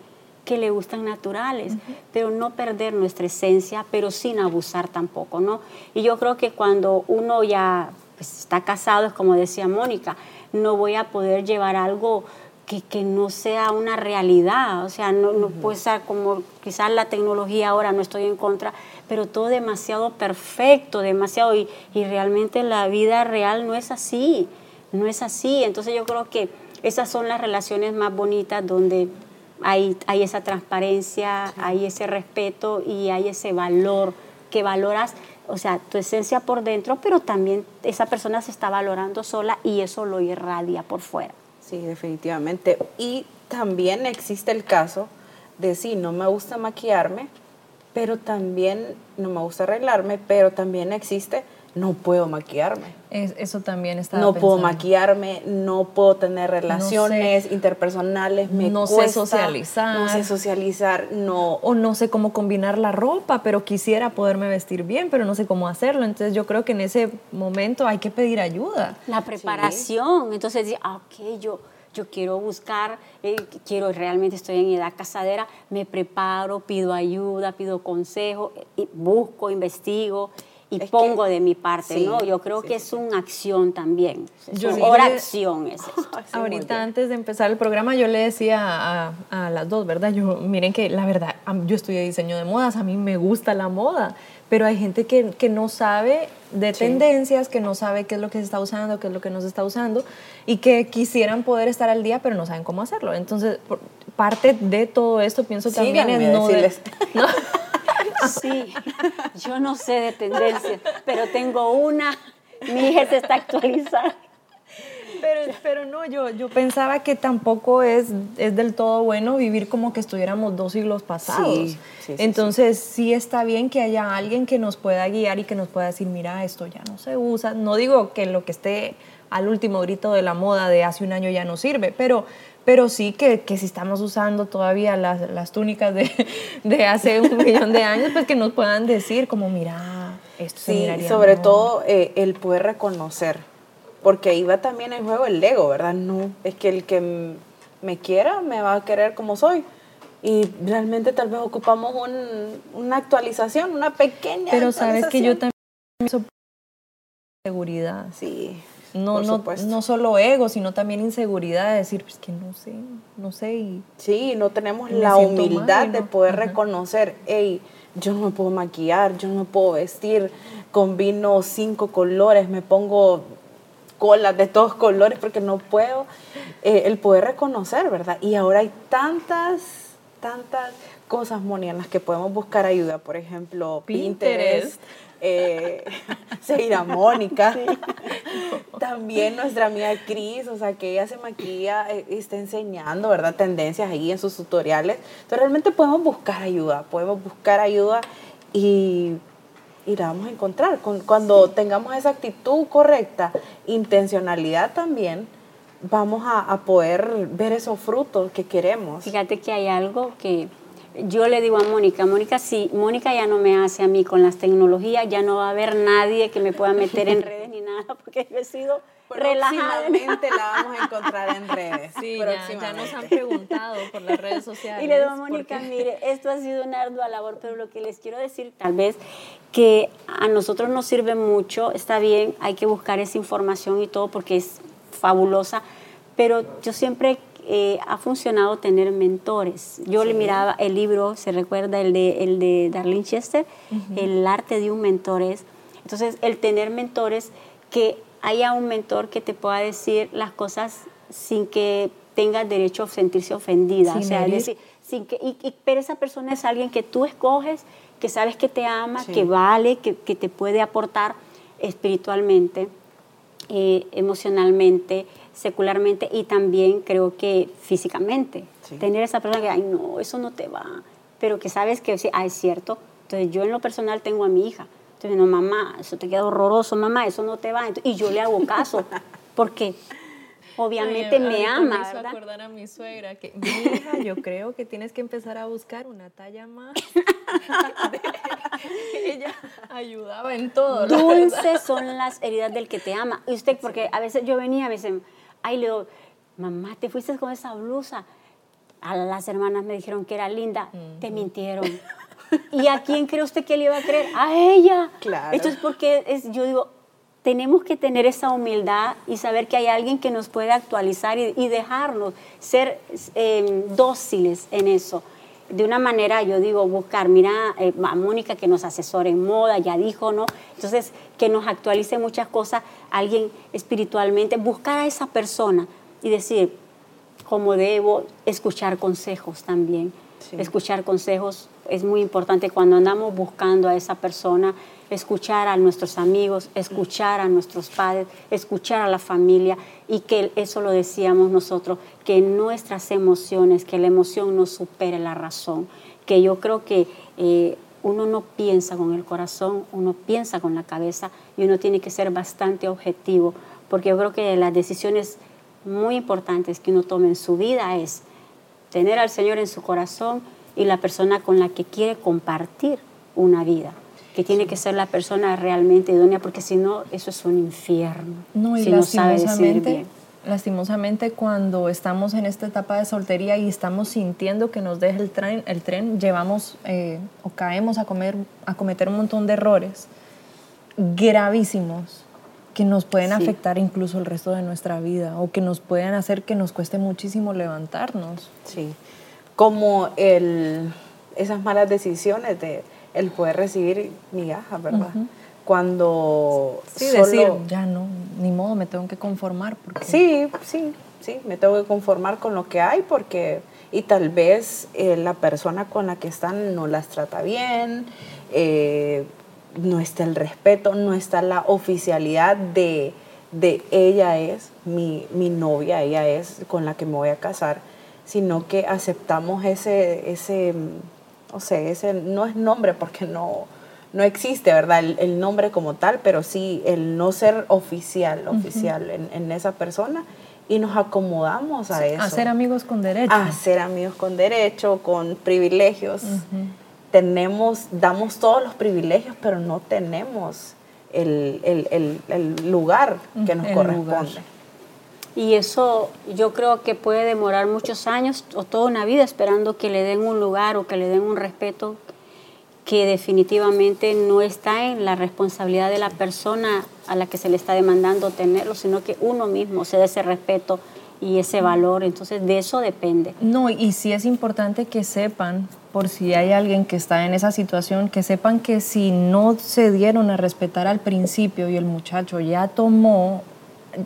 que le gustan naturales, pero no perder nuestra esencia, pero sin abusar tampoco, ¿no? Y yo creo que cuando uno ya pues, está casado, es como decía Mónica, no voy a poder llevar algo que, que no sea una realidad. O sea, no, no puede ser como quizás la tecnología ahora, no estoy en contra, pero todo demasiado perfecto, demasiado, y, y realmente la vida real no es así, no es así. Entonces yo creo que esas son las relaciones más bonitas donde hay, hay esa transparencia, hay ese respeto y hay ese valor que valoras o sea, tu esencia por dentro, pero también esa persona se está valorando sola y eso lo irradia por fuera. Sí, definitivamente. Y también existe el caso de sí, no me gusta maquillarme, pero también no me gusta arreglarme, pero también existe no puedo maquillarme. eso también está. No puedo maquillarme, no puedo tener relaciones interpersonales, me no sé socializar. No sé socializar, no. O no sé cómo combinar la ropa, pero quisiera poderme vestir bien, pero no sé cómo hacerlo. Entonces yo creo que en ese momento hay que pedir ayuda. La preparación. Entonces, ah, ok, yo yo quiero buscar, eh, quiero realmente estoy en edad casadera, me preparo, pido ayuda, pido consejo, eh, busco, investigo y pongo de mi parte, ¿no? Yo creo que es una acción también. Yo oración es eso. [laughs] Ahorita antes de empezar el programa yo le decía a, las dos, ¿verdad? Yo, miren que la verdad, yo estudié diseño de modas, a mí me gusta la moda, pero hay gente que, que no sabe de tendencias, que no sabe qué es lo que se está usando, qué es lo que no se está usando, y que quisieran poder estar al día, pero no saben cómo hacerlo. Entonces, parte de todo esto, pienso también es no, [laughs] ¿no? [laughs] Sí, yo no sé de tendencia, pero tengo una, mi hija se está actualizando. Pero, pero no, yo, yo pensaba que tampoco es, es del todo bueno vivir como que estuviéramos dos siglos pasados. Entonces sí, está bien que haya alguien que nos pueda guiar y que nos pueda decir, mira, esto ya no se usa. No digo que lo que esté al último grito de la moda de hace un año ya no sirve, pero pero sí que, que si estamos usando todavía las, las túnicas de, [laughs] de, hace un millón de años, pues que nos puedan decir como, mira, esto sí, sobre todo eh, el poder reconocer, porque ahí va también en juego el ego, ¿verdad? No, es que el que me quiera me va a querer como soy. Y realmente tal vez ocupamos un, una actualización, una pequeña Pero sabes que yo también seguridad. Sí no, no, no solo ego, sino también inseguridad de decir, pues que no sé, no sé. Y sí, no tenemos la humildad de poder reconocer, hey, yo no me puedo maquillar, yo no me puedo vestir, combino cinco colores, me pongo colas de todos colores porque no puedo. Eh, el poder reconocer, ¿verdad? Y ahora hay tantas, tantas cosas, Moni, en las que podemos buscar ayuda. Por ejemplo, Pinterest eh, [laughs] Seira Mónica, [laughs] también nuestra amiga Cris, o sea, que ella se maquilla, eh, está enseñando, ¿verdad? Tendencias ahí en sus tutoriales. Entonces, realmente podemos buscar ayuda, podemos buscar ayuda y, y la vamos a encontrar. Cuando tengamos esa actitud correcta, intencionalidad también, vamos a, a poder ver esos frutos que queremos. Fíjate que hay algo que yo le digo a Mónica, Mónica, si Mónica ya no me hace a mí con las tecnologías, ya no va a haber nadie que me pueda meter en redes ni nada, [laughs] porque yo he sido relajada. la vamos a encontrar en redes. Sí, ya, nos han preguntado por las redes sociales. Y le digo a Mónica, mire, esto ha sido una ardua labor, pero lo que les quiero decir, tal vez, que a nosotros nos sirve mucho, está bien, hay que buscar esa información y todo, porque es fabulosa, pero yo siempre eh, ha funcionado tener mentores. Yo le miraba el libro, se recuerda el de, el de Darlene Chester, El arte de un mentor es. Entonces, el tener mentores, que haya un mentor que te pueda decir las cosas sin que tengas derecho a sentirse ofendida. o sea, decir, sin que, y, pero esa persona es alguien que tú escoges, que sabes que te ama, que vale, que, que, te puede aportar espiritualmente, eh, emocionalmente, secularmente y también creo que físicamente. Tener esa persona que, ay, no, eso no te va, pero que sabes que, ah, es cierto. Entonces yo en lo personal tengo a mi hija. Entonces, no, mamá, eso te queda horroroso, mamá, eso no te va. y yo le hago caso, [laughs] porque obviamente me ama. Me hizo acordar a mi suegra que, mi hija, yo creo que tienes que empezar a buscar una talla más. [laughs] Ella ayudaba en todo. Dulces son las heridas del que te ama. Y usted, porque a veces yo venía, a veces, ay, le digo, mamá, te fuiste con esa blusa. A las hermanas me dijeron que era linda, te mintieron. [laughs] ¿Y a quién cree usted que le iba a creer? A ella. Claro. Esto es porque es, yo digo, tenemos que tener esa humildad y saber que hay alguien que nos puede actualizar y, dejarnos ser em, dóciles en eso. De una manera, yo digo, buscar, mira, eh, a Mónica que nos asesore en moda, ya dijo, ¿no? Entonces, que nos actualice muchas cosas, alguien espiritualmente, buscar a esa persona y decir, como debo, escuchar consejos también. Escuchar consejos es muy importante cuando andamos buscando a esa persona escuchar a nuestros amigos, escuchar a nuestros padres, escuchar a la familia y que eso lo decíamos nosotros, que nuestras emociones, que la emoción no supere la razón, que yo creo que eh, uno no piensa con el corazón, uno piensa con la cabeza y uno tiene que ser bastante objetivo, porque yo creo que las decisiones muy importantes que uno tome en su vida es tener al Señor en su corazón y la persona con la que quiere compartir una vida que tiene que ser la persona realmente idónea, porque si no, eso es un infierno. No, y lastimosamente, lastimosamente cuando estamos en esta etapa de soltería y estamos sintiendo que nos deja el tren, el tren llevamos eh, o caemos a, comer, a cometer un montón de errores gravísimos que nos pueden afectar incluso el resto de nuestra vida o que nos pueden hacer que nos cueste muchísimo levantarnos. Sí, como el, esas malas decisiones de el poder recibir migajas, ¿verdad? Cuando sí, decir, ya no, ni modo, me tengo que conformar. Porque... Sí, sí, sí, me tengo que conformar con lo que hay porque, y tal vez eh, la persona con la que están no las trata bien, eh, no está el respeto, no está la oficialidad de, de ella es mi, mi, novia, ella es con la que me voy a casar, sino que aceptamos ese, ese o sea, ese no es nombre porque no, no existe, ¿verdad? El, nombre como tal, pero sí el no ser oficial, oficial en, esa persona y nos acomodamos a eso. A ser amigos con derecho. A ser amigos con derecho, con privilegios. Tenemos, damos todos los privilegios, pero no tenemos el, lugar que nos corresponde. Y eso yo creo que puede demorar muchos años o toda una vida esperando que le den un lugar o que le den un respeto que definitivamente no está en la responsabilidad de la persona a la que se le está demandando tenerlo, sino que uno mismo se dé ese respeto y ese valor. Entonces de eso depende. No, y sí es importante que sepan, por si hay alguien que está en esa situación, que sepan que si no se dieron a respetar al principio y el muchacho ya tomó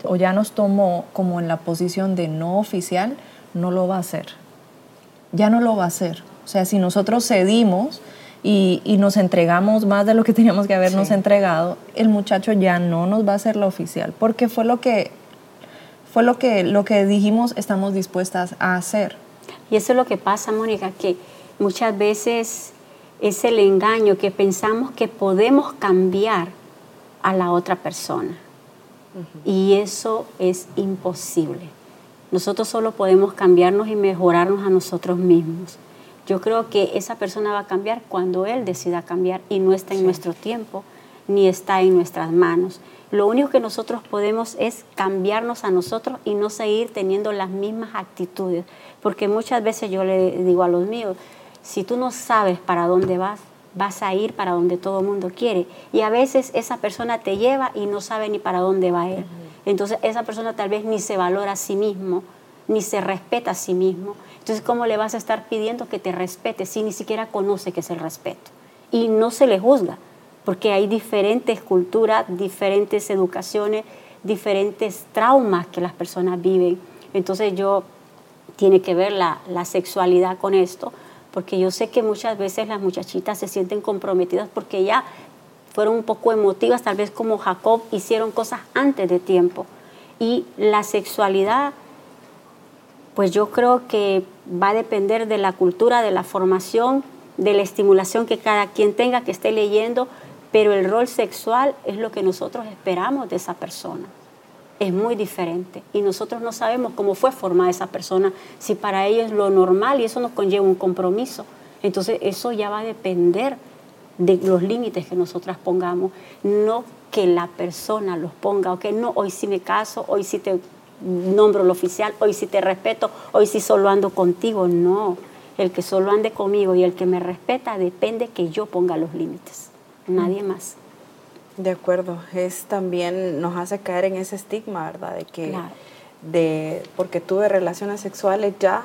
o ya nos tomó como en la posición de no oficial, no lo va a hacer. Ya no lo va a hacer. O sea, si nosotros cedimos y, nos entregamos más de lo que [laughs] teníamos que habernos entregado, el muchacho ya no nos va a hacer la oficial, porque fue lo que fue lo que lo que dijimos estamos dispuestas a hacer. Y eso es lo que pasa, Mónica, que muchas veces es el engaño que pensamos que podemos cambiar a la otra persona. Y eso es imposible. Nosotros solo podemos cambiarnos y mejorarnos a nosotros mismos. Yo creo que esa persona va a cambiar cuando él decida cambiar y no está en nuestro tiempo ni está en nuestras manos. Lo único que nosotros podemos es cambiarnos a nosotros y no seguir teniendo las mismas actitudes. Porque muchas veces yo le digo a los míos, si tú no sabes para dónde vas, vas a ir para donde todo el mundo quiere. Y a veces esa persona te lleva y no sabe ni para dónde va él. Entonces esa persona tal vez ni se valora a sí mismo ni se respeta a sí mismo. Entonces, ¿cómo le vas a estar pidiendo que te respete si ni siquiera conoce qué es el respeto? Y no se le juzga, porque hay diferentes culturas, diferentes educaciones, diferentes traumas que las personas viven. Entonces, yo tiene que ver la, la sexualidad con esto, porque yo sé que muchas veces las muchachitas se sienten comprometidas porque ya fueron un poco emotivas, tal vez como Jacob hicieron cosas antes de tiempo. Y la sexualidad, pues yo creo que va a depender de la cultura, de la formación, de la estimulación que cada quien tenga, que esté leyendo, pero el rol sexual es lo que nosotros esperamos de esa persona. Es muy diferente y nosotros no sabemos cómo fue formada esa persona, si para ellos es lo normal y eso nos conlleva un compromiso. Entonces eso ya va a depender de los límites que nosotras pongamos, no que la persona los ponga, o que no, hoy sí me caso, hoy sí te nombro lo oficial, hoy sí te respeto, hoy sí solo ando contigo, no. El que solo ande conmigo y el que me respeta depende que yo ponga los límites, nadie más. De acuerdo, es también nos hace caer en ese estigma, ¿verdad? De que de porque tuve relaciones sexuales ya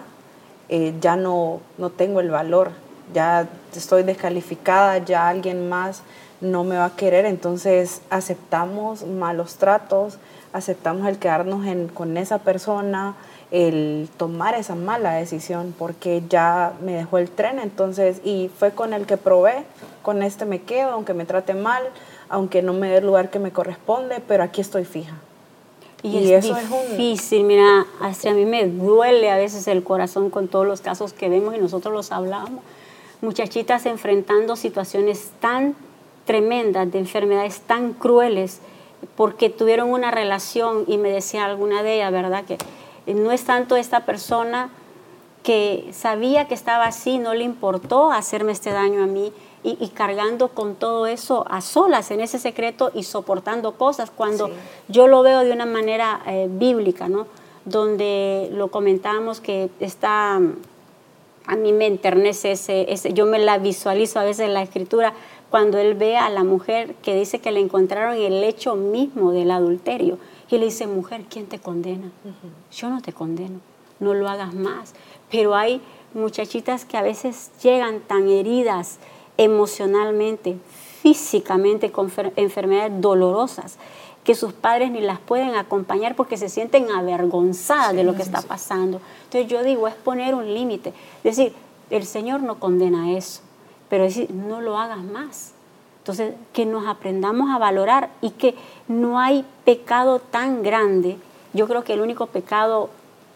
eh, ya no no tengo el valor ya estoy descalificada, ya alguien más no me va a querer, entonces aceptamos malos tratos, aceptamos el quedarnos con esa persona, el tomar esa mala decisión, porque ya me dejó el tren, entonces, y fue con el que probé, con este me quedo, aunque me trate mal, aunque no me dé el lugar que me corresponde, pero aquí estoy fija. Y, es difícil, mira, a mí me duele a veces el corazón con todos los casos que vemos y nosotros los hablamos muchachitas enfrentando situaciones tan tremendas, de enfermedades tan crueles, porque tuvieron una relación y me decía alguna de ellas, ¿verdad? Que no es tanto esta persona que sabía que estaba así, no le importó hacerme este daño a mí y, cargando con todo eso a solas en ese secreto y soportando cosas, cuando yo lo veo de una manera eh, bíblica, ¿no? Donde lo comentábamos que está a mí me enternece ese, yo me la visualizo a veces en la escritura cuando él ve a la mujer que dice que le encontraron en el hecho mismo del adulterio y le dice, mujer, ¿quién te condena? Yo no te condeno, no lo hagas más. Pero hay muchachitas que a veces llegan tan heridas emocionalmente, físicamente, con enfermedades dolorosas, que sus padres ni las pueden acompañar porque se sienten avergonzadas de lo que está pasando. Entonces yo digo, es poner un límite. Es decir, el Señor no condena eso, pero decir, no lo hagas más. Entonces, que nos aprendamos a valorar y que no hay pecado tan grande. Yo creo que el único pecado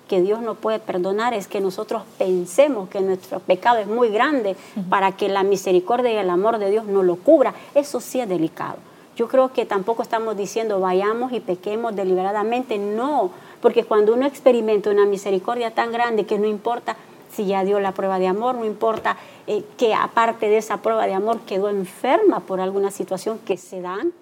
que Dios no puede perdonar es que nosotros pensemos que nuestro pecado es muy grande para que la misericordia y el amor de Dios no lo cubra. Eso sí es delicado. Yo creo que tampoco estamos diciendo vayamos y pequemos deliberadamente, no, porque cuando uno experimenta una misericordia tan grande que no importa si ya dio la prueba de amor, no importa eh, que aparte de esa prueba de amor quedó enferma por alguna situación que se dan,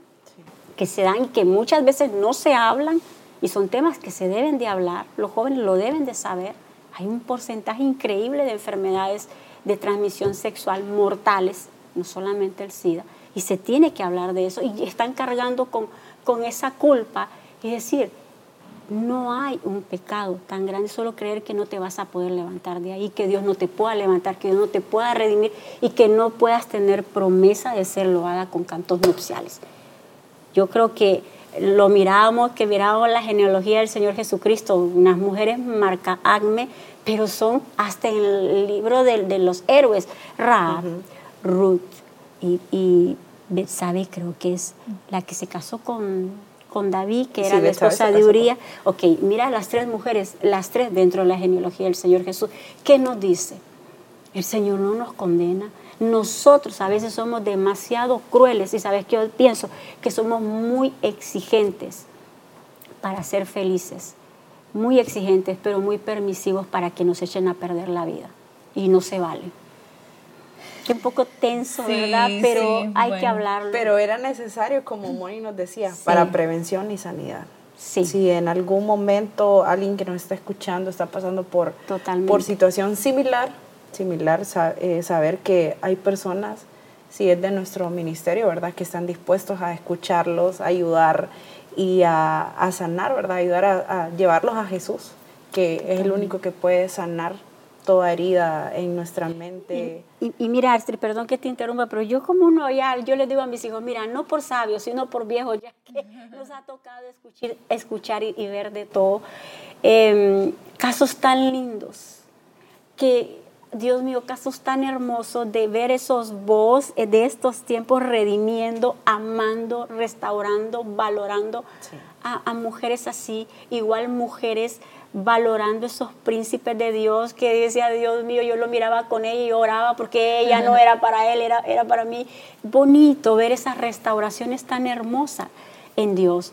que se dan y que muchas veces no se hablan y son temas que se deben de hablar, los jóvenes lo deben de saber. Hay un porcentaje increíble de enfermedades de transmisión sexual mortales, no solamente el SIDA, y se tiene que hablar de eso y están cargando con, con esa culpa. Es decir, no hay un pecado tan grande, solo creer que no te vas a poder levantar de ahí, que Dios no te pueda levantar, que Dios no te pueda redimir y que no puedas tener promesa de ser loada con cantos nupciales. Yo creo que lo miramos, que miramos la genealogía del Señor Jesucristo, unas mujeres marca Acme, pero son hasta en el libro de, los héroes, Ra, Ruth, y, y Betsabe creo que es la que se casó con, con David, que era la esposa de Uriah. Ok, mira las tres mujeres, las tres dentro de la genealogía del Señor Jesús. ¿Qué nos dice? El Señor no nos condena. Nosotros a veces somos demasiado crueles y sabes que yo pienso que somos muy exigentes para ser felices, muy exigentes, pero muy permisivos para que nos echen a perder la vida. Y no se vale un poco tenso, ¿verdad? Pero hay que hablarlo. Pero era necesario, como Moni nos decía, para prevención y sanidad. Sí. Si en algún momento alguien que nos está escuchando está pasando por, por situación similar, similar eh, saber que hay personas, si es de nuestro ministerio, ¿verdad? Que están dispuestos a escucharlos, a ayudar y a, sanar, ¿verdad? Ayudar a, a llevarlos a Jesús que es el único que puede sanar toda herida en nuestra mente. Y, mira, Astrid, perdón que te interrumpa, pero yo como uno ya, yo le digo a mis hijos, mira, no por sabios, sino por viejos, ya que [laughs] nos ha tocado escuchar, escuchar y, ver de todo. Em, casos tan lindos, que, Dios mío, casos tan hermosos de ver esos vos de estos tiempos redimiendo, amando, restaurando, valorando a, a mujeres así, igual mujeres valorando esos príncipes de Dios que decía, Dios mío, yo lo miraba con ella y oraba porque ella no era para él, era, era para mí. Bonito ver esas restauraciones tan hermosas en Dios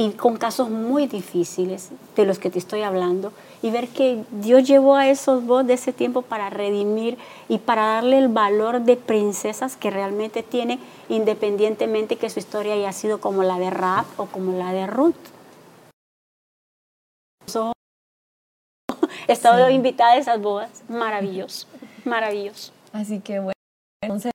y con casos muy difíciles de los que te estoy hablando y ver que Dios llevó a esos dos de ese tiempo para redimir y para darle el valor de princesas que realmente tiene independientemente que su historia haya sido como la de Raab o como la de Ruth. [laughs] He estado invitada a esas bodas. Maravilloso, maravilloso. Así que bueno, entonces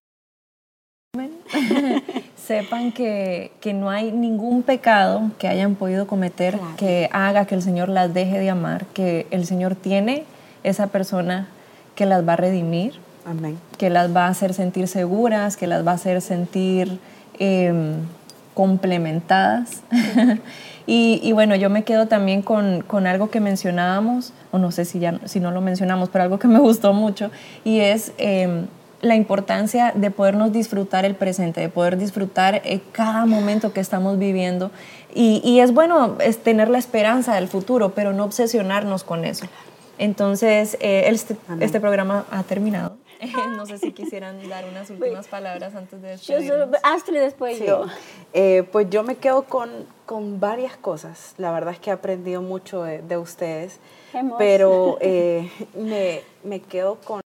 [laughs] sepan que, que, no hay ningún pecado que hayan podido cometer que haga que el Señor las deje de amar, que el Señor tiene esa persona que las va a redimir, Amén. que las va a hacer sentir seguras, que las va a hacer sentir em, complementadas. [laughs] Y, bueno, yo me quedo también con, con, algo que mencionábamos, o no sé si, ya, si no lo mencionamos, pero algo que me gustó mucho, y es em, la importancia de podernos disfrutar el presente, de poder disfrutar eh, cada momento que estamos viviendo. Y, y es bueno es tener la esperanza del futuro, pero no obsesionarnos con eso. Entonces, eh, este, este programa ha terminado. [laughs] no sé si quisieran dar unas últimas palabras antes de despedirnos. Yo Astrid, después yo. Eh, pues yo me quedo con, con, varias cosas. La verdad es que he aprendido mucho de, ustedes, pero [laughs] eh, me, me, quedo con,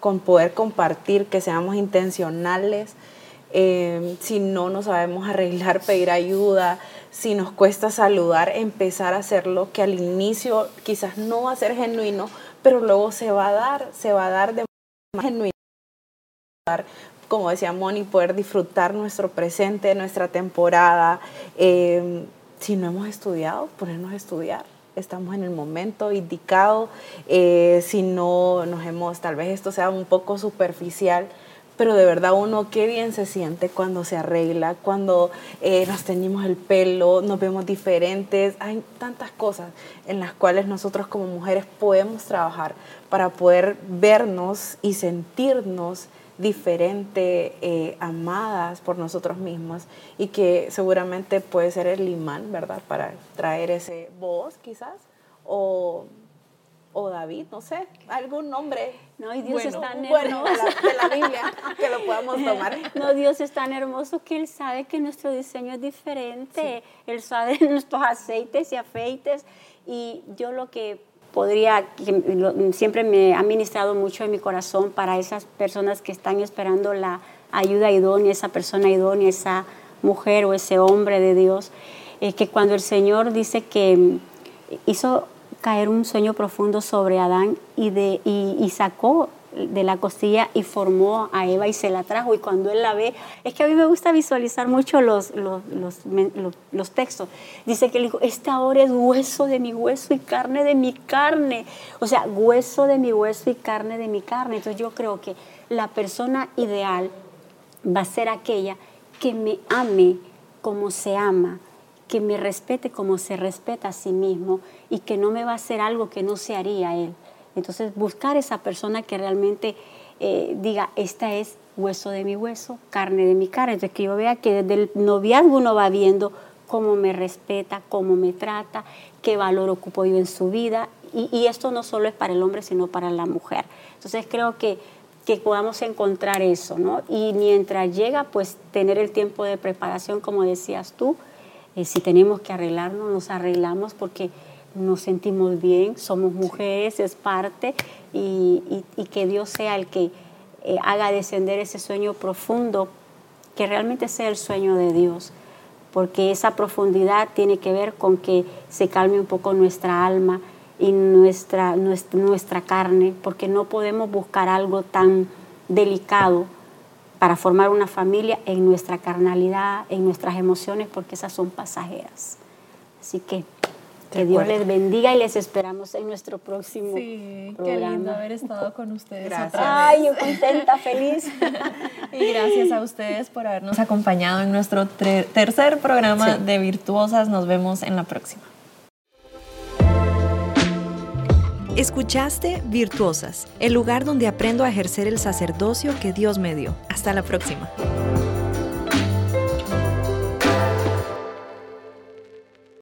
con poder compartir, que seamos intencionales. Eh, si no nos sabemos arreglar, [laughs] pedir ayuda, si nos cuesta saludar, empezar a hacerlo, que al inicio quizás no va a ser genuino, pero luego se va a dar, se va a dar de genuino, como decía Moni, poder disfrutar nuestro presente, nuestra temporada. Eh, si no hemos estudiado, ponernos a estudiar. Estamos en el momento indicado. Eh, si no nos hemos, tal vez esto sea un poco superficial, pero de verdad uno qué bien se siente cuando se arregla, cuando eh, nos teñimos el pelo, nos vemos diferentes. Hay tantas cosas en las cuales nosotros como mujeres podemos trabajar para poder vernos y sentirnos diferente, eh, amadas por nosotros mismos y que seguramente puede ser el imán, ¿verdad? Para traer ese voz quizás o o David, no sé, algún nombre. No, y Dios es tan bueno de la, Biblia que lo podamos tomar. [laughs] No, Dios es tan hermoso que Él sabe que nuestro diseño es diferente. Él sabe [laughs] nuestros aceites y afeites. Y yo lo que siempre me ha ministrado mucho en mi corazón para esas personas que están esperando la ayuda idónea, esa persona idónea, esa mujer o ese hombre de Dios, es que cuando el Señor dice que hizo caer un sueño profundo sobre Adán y, de, y, sacó de la costilla y formó a Eva y se la trajo. Y cuando él la ve, es que a mí me gusta visualizar mucho los, los, los, textos. Dice que él dijo, esta ahora es hueso de mi hueso y carne de mi carne. O sea, hueso de mi hueso y carne de mi carne. Entonces yo creo que la persona ideal va a ser aquella que me ame como se ama, que me respete como se respeta a sí mismo y que no me va a hacer algo que no se haría él. Entonces, buscar esa persona que realmente eh, diga, esta es hueso de mi hueso, carne de mi carne. Entonces, que yo vea que desde el noviazgo uno va viendo cómo me respeta, cómo me trata, qué valor ocupo yo en su vida. Y, esto no solo es para el hombre, sino para la mujer. Entonces, creo que que podamos encontrar eso, ¿no? Y mientras llega, pues tener el tiempo de preparación, como decías tú, eh, si tenemos que arreglarnos, nos arreglamos porque nos sentimos bien, somos mujeres, es parte, y, que Dios sea el que eh, haga descender ese sueño profundo, que realmente sea el sueño de Dios, porque esa profundidad tiene que ver con que se calme un poco nuestra alma y nuestra, nuestra, nuestra carne, porque no podemos buscar algo tan delicado para formar una familia en nuestra carnalidad, en nuestras emociones, porque esas son pasajeras. Así que Que Dios les bendiga y les esperamos en nuestro próximo sí, programa. qué lindo haber estado con ustedes. Gracias. Ay, yo contenta, [laughs] feliz. y gracias a ustedes por habernos acompañado en nuestro tercer programa de Virtuosas. Nos vemos en la próxima. Escuchaste Virtuosas, el lugar donde aprendo a ejercer el sacerdocio que Dios me dio. Hasta la próxima.